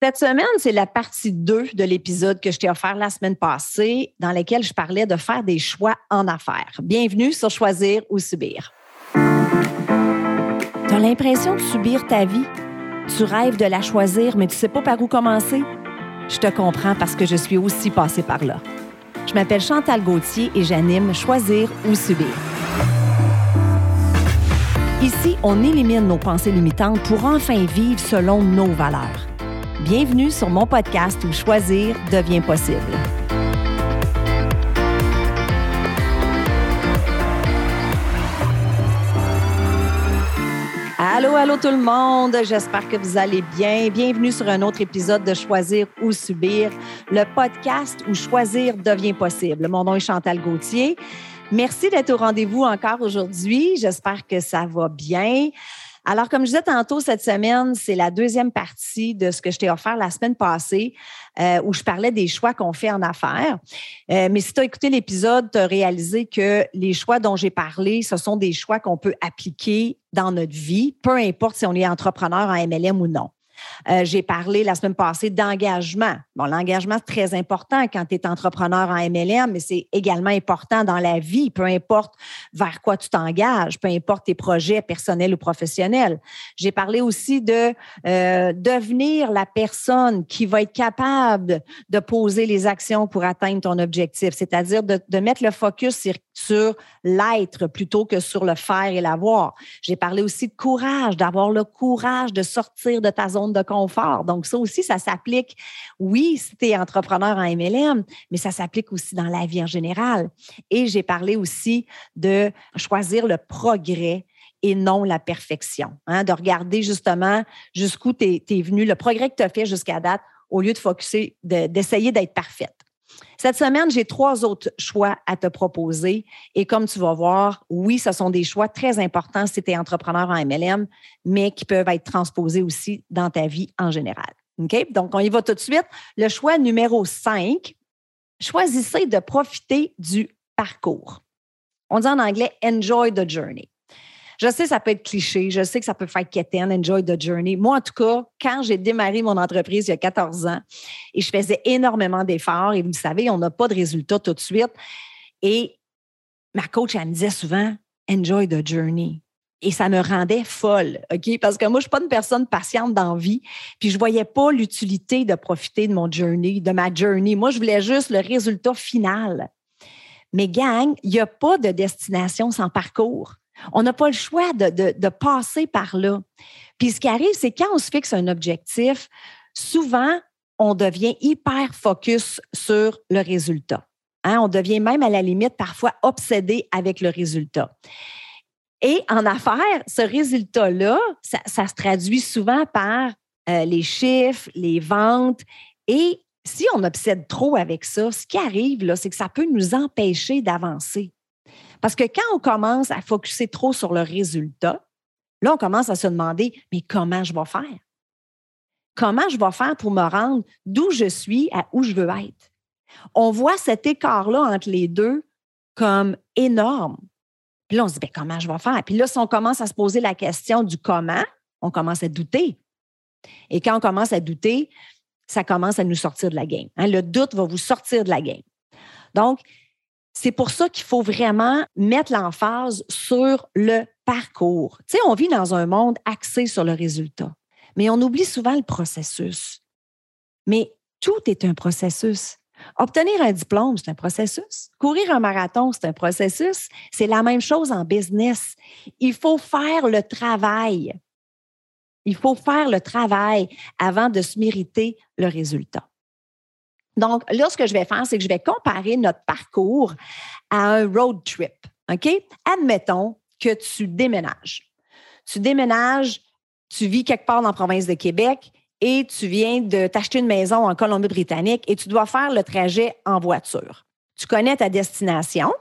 Cette semaine, c'est la partie 2 de l'épisode que je t'ai offert la semaine passée, dans lequel je parlais de faire des choix en affaires. Bienvenue sur Choisir ou Subir. Tu as l'impression de subir ta vie? Tu rêves de la choisir, mais tu ne sais pas par où commencer? Je te comprends parce que je suis aussi passée par là. Je m'appelle Chantal Gauthier et j'anime Choisir ou Subir. Ici, on élimine nos pensées limitantes pour enfin vivre selon nos valeurs. Bienvenue sur mon podcast où choisir devient possible. Allô, allô tout le monde, j'espère que vous allez bien. Bienvenue sur un autre épisode de Choisir ou Subir, le podcast où choisir devient possible. Mon nom est Chantal Gauthier. Merci d'être au rendez-vous encore aujourd'hui. J'espère que ça va bien. Alors, comme je disais tantôt, cette semaine, c'est la deuxième partie de ce que je t'ai offert la semaine passée, euh, où je parlais des choix qu'on fait en affaires. Euh, mais si tu as écouté l'épisode, tu as réalisé que les choix dont j'ai parlé, ce sont des choix qu'on peut appliquer dans notre vie, peu importe si on est entrepreneur en MLM ou non. Euh, j'ai parlé la semaine passée d'engagement. Bon, l'engagement, c'est très important quand tu es entrepreneur en MLM, mais c'est également important dans la vie, peu importe vers quoi tu t'engages, peu importe tes projets personnels ou professionnels. J'ai parlé aussi de euh, devenir la personne qui va être capable de poser les actions pour atteindre ton objectif, c'est-à-dire de, mettre le focus sur sur l'être plutôt que sur le faire et l'avoir. J'ai parlé aussi de courage, d'avoir le courage de sortir de ta zone de confort. Donc, ça aussi, ça s'applique, oui, si tu es entrepreneur en MLM, mais ça s'applique aussi dans la vie en général. Et j'ai parlé aussi de choisir le progrès et non la perfection. Hein, de regarder justement jusqu'où tu es, venu, le progrès que tu as fait jusqu'à date, au lieu de focuser, d'essayer d'être parfaite. Cette semaine, j'ai trois autres choix à te proposer. Et comme tu vas voir, oui, ce sont des choix très importants si tu es entrepreneur en MLM, mais qui peuvent être transposés aussi dans ta vie en général. OK? Donc, on y va tout de suite. Le choix numéro 5, choisissez de profiter du parcours. On dit en anglais enjoy the journey. Je sais, ça peut être cliché. Je sais que ça peut faire quétaine, enjoy the journey. Moi, en tout cas, quand j'ai démarré mon entreprise il y a 14 ans et je faisais énormément d'efforts, et vous savez, on n'a pas de résultats tout de suite. Et ma coach, elle me disait souvent, enjoy the journey. Et ça me rendait folle, OK? Parce que moi, je suis pas une personne patiente dans la vie. Puis je voyais pas l'utilité de profiter de mon journey, de ma journey. Moi, je voulais juste le résultat final. Mais gang, il n'y a pas de destination sans parcours. On n'a pas le choix de, passer par là. Puis ce qui arrive, c'est quand on se fixe un objectif, souvent, on devient hyper focus sur le résultat. Hein? On devient même à la limite parfois obsédé avec le résultat. Et en affaires, ce résultat-là, ça, se traduit souvent par euh, les chiffres, les ventes. Et si on obsède trop avec ça, ce qui arrive, c'est que ça peut nous empêcher d'avancer. Parce que quand on commence à focuser trop sur le résultat, là, on commence à se demander, mais comment je vais faire? Comment je vais faire pour me rendre d'où je suis à où je veux être? On voit cet écart-là entre les deux comme énorme. Puis là, on se dit, bien, comment je vais faire? Puis là, si on commence à se poser la question du comment, on commence à douter. Et quand on commence à douter, ça commence à nous sortir de la game. Hein? Le doute va vous sortir de la game. Donc, c'est pour ça qu'il faut vraiment mettre l'emphase sur le parcours. Tu sais, on vit dans un monde axé sur le résultat, mais on oublie souvent le processus. Mais tout est un processus. Obtenir un diplôme, c'est un processus. Courir un marathon, c'est un processus. C'est la même chose en business. Il faut faire le travail. Il faut faire le travail avant de se mériter le résultat. Donc, là, ce que je vais faire, c'est que je vais comparer notre parcours à un road trip. OK? Admettons que tu déménages. Tu déménages, tu vis quelque part dans la province de Québec et tu viens de t'acheter une maison en Colombie-Britannique et tu dois faire le trajet en voiture. Tu connais ta destination,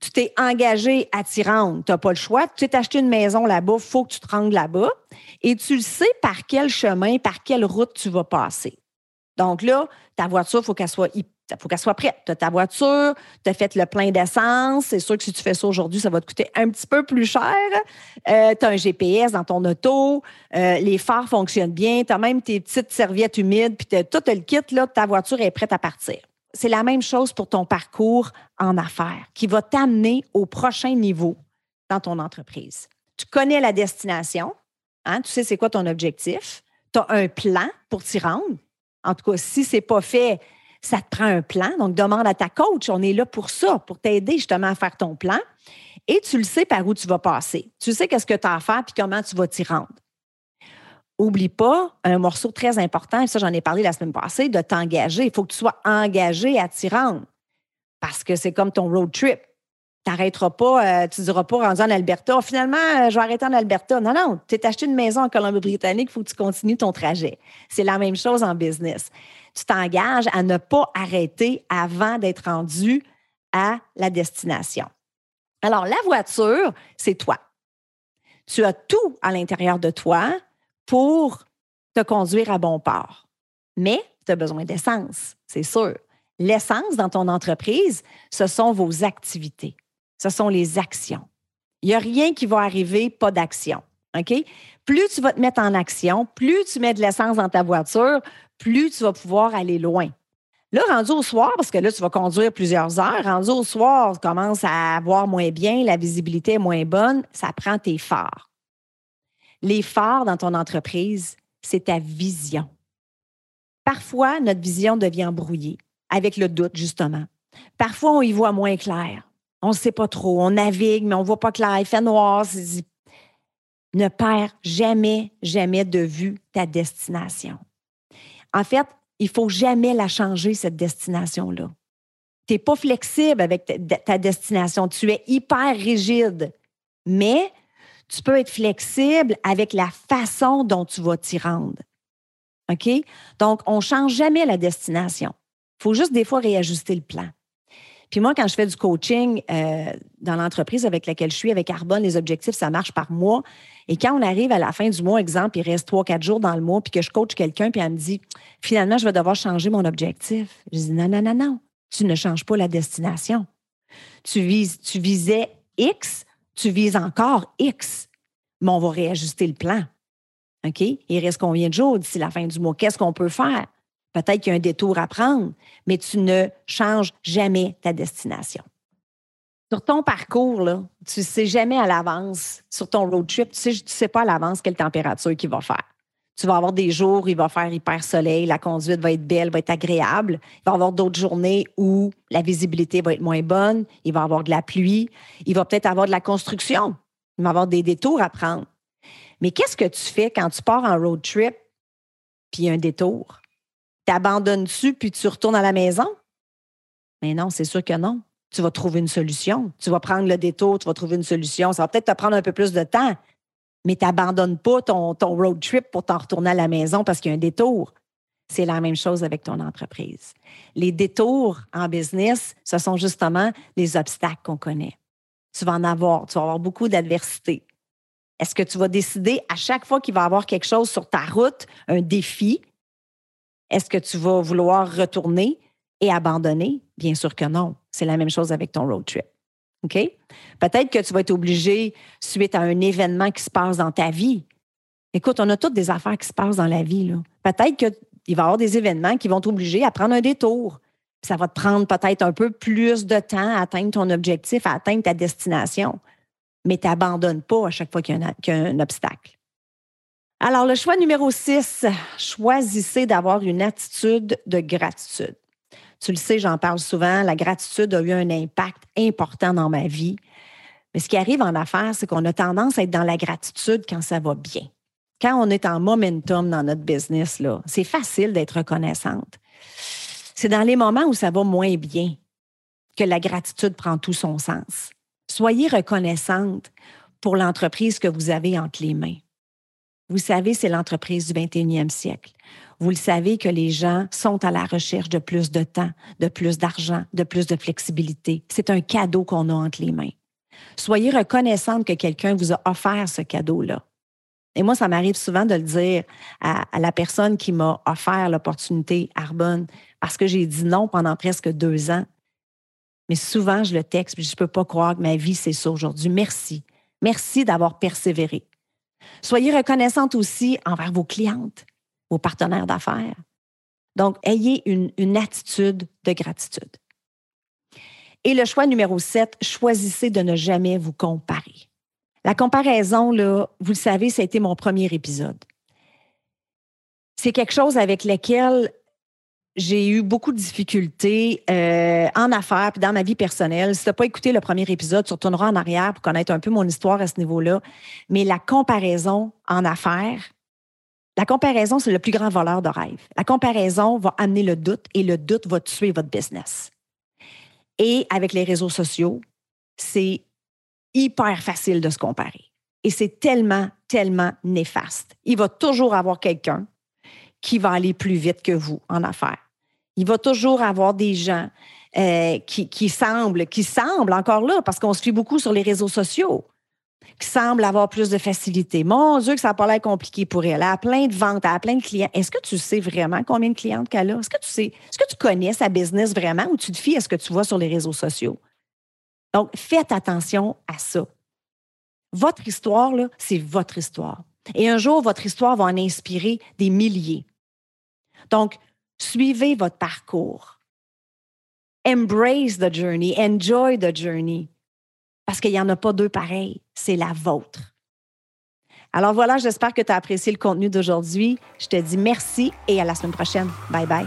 tu t'es engagé à t'y rendre, tu n'as pas le choix, tu t'es acheté une maison là-bas, il faut que tu te rendes là-bas et tu le sais par quel chemin, par quelle route tu vas passer. Donc là, ta voiture, il faut qu'elle soit faut qu'elle soit prête. Tu as ta voiture, tu as fait le plein d'essence. C'est sûr que si tu fais ça aujourd'hui, ça va te coûter un petit peu plus cher. Euh, tu as un GPS dans ton auto. Euh, les phares fonctionnent bien. Tu as même tes petites serviettes humides. Puis tout le kit, là, ta voiture est prête à partir. C'est la même chose pour ton parcours en affaires qui va t'amener au prochain niveau dans ton entreprise. Tu connais la destination. Hein? Tu sais c'est quoi ton objectif. Tu as un plan pour t'y rendre. En tout cas, si ce n'est pas fait, ça te prend un plan. Donc, demande à ta coach. On est là pour ça, pour t'aider justement à faire ton plan. Et tu le sais par où tu vas passer. Tu sais qu'est-ce que tu as à faire puis comment tu vas t'y rendre. Oublie pas un morceau très important, et ça j'en ai parlé la semaine passée, de t'engager. Il faut que tu sois engagé à t'y rendre. Parce que c'est comme ton road trip. Tu n'arrêteras pas, euh, tu diras pas rendu en Alberta. Finalement, euh, je vais arrêter en Alberta. Non, non, tu t'es acheté une maison en Colombie-Britannique, il faut que tu continues ton trajet. C'est la même chose en business. Tu t'engages à ne pas arrêter avant d'être rendu à la destination. Alors, la voiture, c'est toi. Tu as tout à l'intérieur de toi pour te conduire à bon port. Mais tu as besoin d'essence, c'est sûr. L'essence dans ton entreprise, ce sont vos activités ce sont les actions. Il n'y a rien qui va arriver, pas d'action. OK? Plus tu vas te mettre en action, plus tu mets de l'essence dans ta voiture, plus tu vas pouvoir aller loin. Là, rendu au soir, parce que là, tu vas conduire plusieurs heures, rendu au soir, tu commences à voir moins bien, la visibilité est moins bonne, ça prend tes phares. Les phares dans ton entreprise, c'est ta vision. Parfois, notre vision devient brouillée avec le doute, justement. Parfois, on y voit moins clair. On ne sait pas trop. On navigue, mais on ne voit pas clair. Il fait noir. Ne perds jamais, jamais de vue ta destination. En fait, il ne faut jamais la changer, cette destination-là. Tu n'es pas flexible avec ta, destination. Tu es hyper rigide. Mais tu peux être flexible avec la façon dont tu vas t'y rendre. OK? Donc, on ne change jamais la destination. Il faut juste des fois réajuster le plan. Puis moi, quand je fais du coaching euh, dans l'entreprise avec laquelle je suis, avec Arbonne, les objectifs, ça marche par mois. Et quand on arrive à la fin du mois, exemple, il reste trois, quatre jours dans le mois, puis que je coach quelqu'un, puis elle me dit, finalement, je vais devoir changer mon objectif. Je dis, non, non, non, non, tu ne changes pas la destination. Tu, vises, tu visais X, tu vises encore X. Mais on va réajuster le plan. OK? Il reste combien de jours d'ici la fin du mois? Qu'est-ce qu'on peut faire? Peut-être qu'il y a un détour à prendre, mais tu ne changes jamais ta destination. Sur ton parcours, là, tu ne sais jamais à l'avance, sur ton road trip, tu ne sais, tu sais pas à l'avance quelle température qu'il va faire. Tu vas avoir des jours où il va faire hyper soleil, la conduite va être belle, va être agréable. Il va y avoir d'autres journées où la visibilité va être moins bonne, il va y avoir de la pluie, il va peut-être avoir de la construction, il va y avoir des détours à prendre. Mais qu'est-ce que tu fais quand tu pars en road trip puis un détour? T'abandonnes-tu puis tu retournes à la maison? Mais non, c'est sûr que non. Tu vas trouver une solution. Tu vas prendre le détour, tu vas trouver une solution. Ça va peut-être te prendre un peu plus de temps, mais tu n'abandonnes pas ton, ton road trip pour t'en retourner à la maison parce qu'il y a un détour. C'est la même chose avec ton entreprise. Les détours en business, ce sont justement les obstacles qu'on connaît. Tu vas en avoir, tu vas avoir beaucoup d'adversité. Est-ce que tu vas décider à chaque fois qu'il va y avoir quelque chose sur ta route, un défi, est-ce que tu vas vouloir retourner et abandonner? Bien sûr que non. C'est la même chose avec ton road trip. OK? Peut-être que tu vas être obligé, suite à un événement qui se passe dans ta vie. Écoute, on a toutes des affaires qui se passent dans la vie. Peut-être qu'il va y avoir des événements qui vont t'obliger à prendre un détour. Ça va te prendre peut-être un peu plus de temps à atteindre ton objectif, à atteindre ta destination. Mais tu n'abandonnes pas à chaque fois qu'il y a un obstacle. Alors, le choix numéro 6, choisissez d'avoir une attitude de gratitude. Tu le sais, j'en parle souvent, la gratitude a eu un impact important dans ma vie. Mais ce qui arrive en affaires, c'est qu'on a tendance à être dans la gratitude quand ça va bien. Quand on est en momentum dans notre business, c'est facile d'être reconnaissante. C'est dans les moments où ça va moins bien que la gratitude prend tout son sens. Soyez reconnaissante pour l'entreprise que vous avez entre les mains. Vous savez, c'est l'entreprise du 21e siècle. Vous le savez que les gens sont à la recherche de plus de temps, de plus d'argent, de plus de flexibilité. C'est un cadeau qu'on a entre les mains. Soyez reconnaissante que quelqu'un vous a offert ce cadeau-là. Et moi, ça m'arrive souvent de le dire à, la personne qui m'a offert l'opportunité Arbonne parce que j'ai dit non pendant presque deux ans. Mais souvent, je le texte, puis je ne peux pas croire que ma vie, c'est ça aujourd'hui. Merci. Merci d'avoir persévéré. Soyez reconnaissante aussi envers vos clientes, vos partenaires d'affaires. Donc, ayez une, attitude de gratitude. Et le choix numéro 7, choisissez de ne jamais vous comparer. La comparaison, là, vous le savez, ça a été mon premier épisode. C'est quelque chose avec lequel j'ai eu beaucoup de difficultés euh, en affaires puis dans ma vie personnelle. Si tu n'as pas écouté le premier épisode, tu retourneras en arrière pour connaître un peu mon histoire à ce niveau-là. Mais la comparaison en affaires, la comparaison, c'est le plus grand voleur de rêve. La comparaison va amener le doute et le doute va tuer votre business. Et avec les réseaux sociaux, c'est hyper facile de se comparer. Et c'est tellement, tellement néfaste. Il va toujours avoir quelqu'un qui va aller plus vite que vous en affaires. Il va toujours avoir des gens euh, qui, qui, semblent, qui semblent encore là, parce qu'on se suit beaucoup sur les réseaux sociaux, qui semblent avoir plus de facilité. Mon Dieu, que ça n'a pas l'air compliqué pour elle. Elle a plein de ventes, elle a plein de clients. Est-ce que tu sais vraiment combien de clientes qu'elle a? Est-ce que tu sais, est-ce que tu connais sa business vraiment ou tu te fies à ce que tu vois sur les réseaux sociaux? Donc, faites attention à ça. Votre histoire, là, c'est votre histoire. Et un jour, votre histoire va en inspirer des milliers. Donc, suivez votre parcours. Embrace the journey, enjoy the journey. Parce qu'il n'y en a pas deux pareils, c'est la vôtre. Alors voilà, j'espère que tu as apprécié le contenu d'aujourd'hui. Je te dis merci et à la semaine prochaine. Bye bye.